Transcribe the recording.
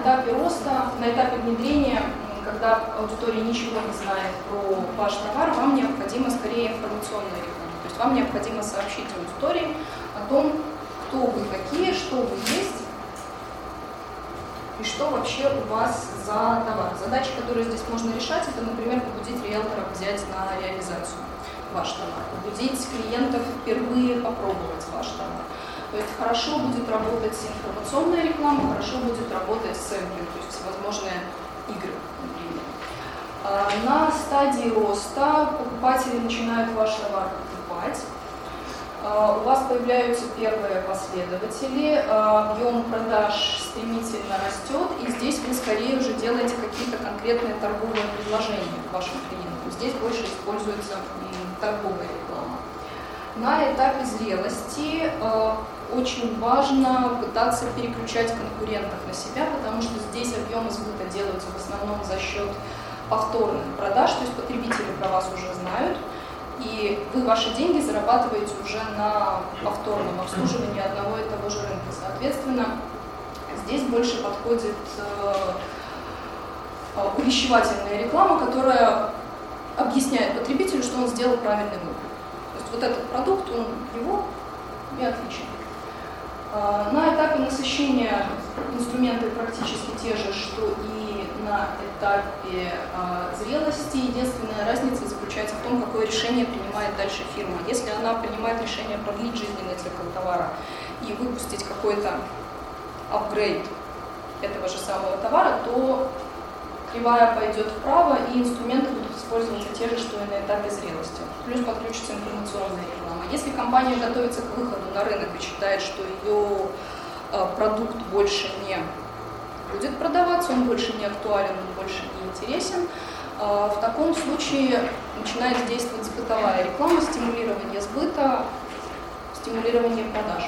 этапе роста, на этапе внедрения, когда аудитория ничего не знает про ваш товар, вам необходимо скорее информационная реклама. То есть вам необходимо сообщить аудитории о том, кто вы такие, что вы есть, и что вообще у вас за товар. Задачи, которые здесь можно решать, это, например, побудить риэлторов взять на реализацию ваш товар, побудить клиентов впервые попробовать ваш товар. То есть хорошо будет работать информационная реклама, хорошо будет работать сэмплинг, то есть всевозможные игры, например. А, на стадии роста покупатели начинают ваш товар покупать, а, у вас появляются первые последователи, а, объем продаж стремительно растет, и здесь вы скорее уже делаете какие-то конкретные торговые предложения вашим клиентам. Здесь больше используется торговая реклама. На этапе зрелости а, очень важно пытаться переключать конкурентов на себя, потому что здесь объемы сбыта делаются в основном за счет повторных продаж, то есть потребители про вас уже знают, и вы ваши деньги зарабатываете уже на повторном обслуживании одного и того же рынка. Соответственно, здесь больше подходит э, э, увещевательная реклама, которая объясняет потребителю, что он сделал правильный выбор. Вот этот продукт, он его и отличен. Э, на этапе насыщения инструменты практически те же, что и на этапе э, зрелости. Единственная разница заключается в том, какое решение принимает дальше фирма. Если она принимает решение продлить жизненный цикл товара и выпустить какой-то апгрейд этого же самого товара, то кривая пойдет вправо, и инструменты будут использоваться те же, что и на этапе зрелости. Плюс подключится информационная реклама. Если компания готовится к выходу на рынок и считает, что ее э, продукт больше не будет продаваться, он больше не актуален, он больше не интересен. А, в таком случае начинает действовать сбытовая реклама, стимулирование сбыта, стимулирование продаж.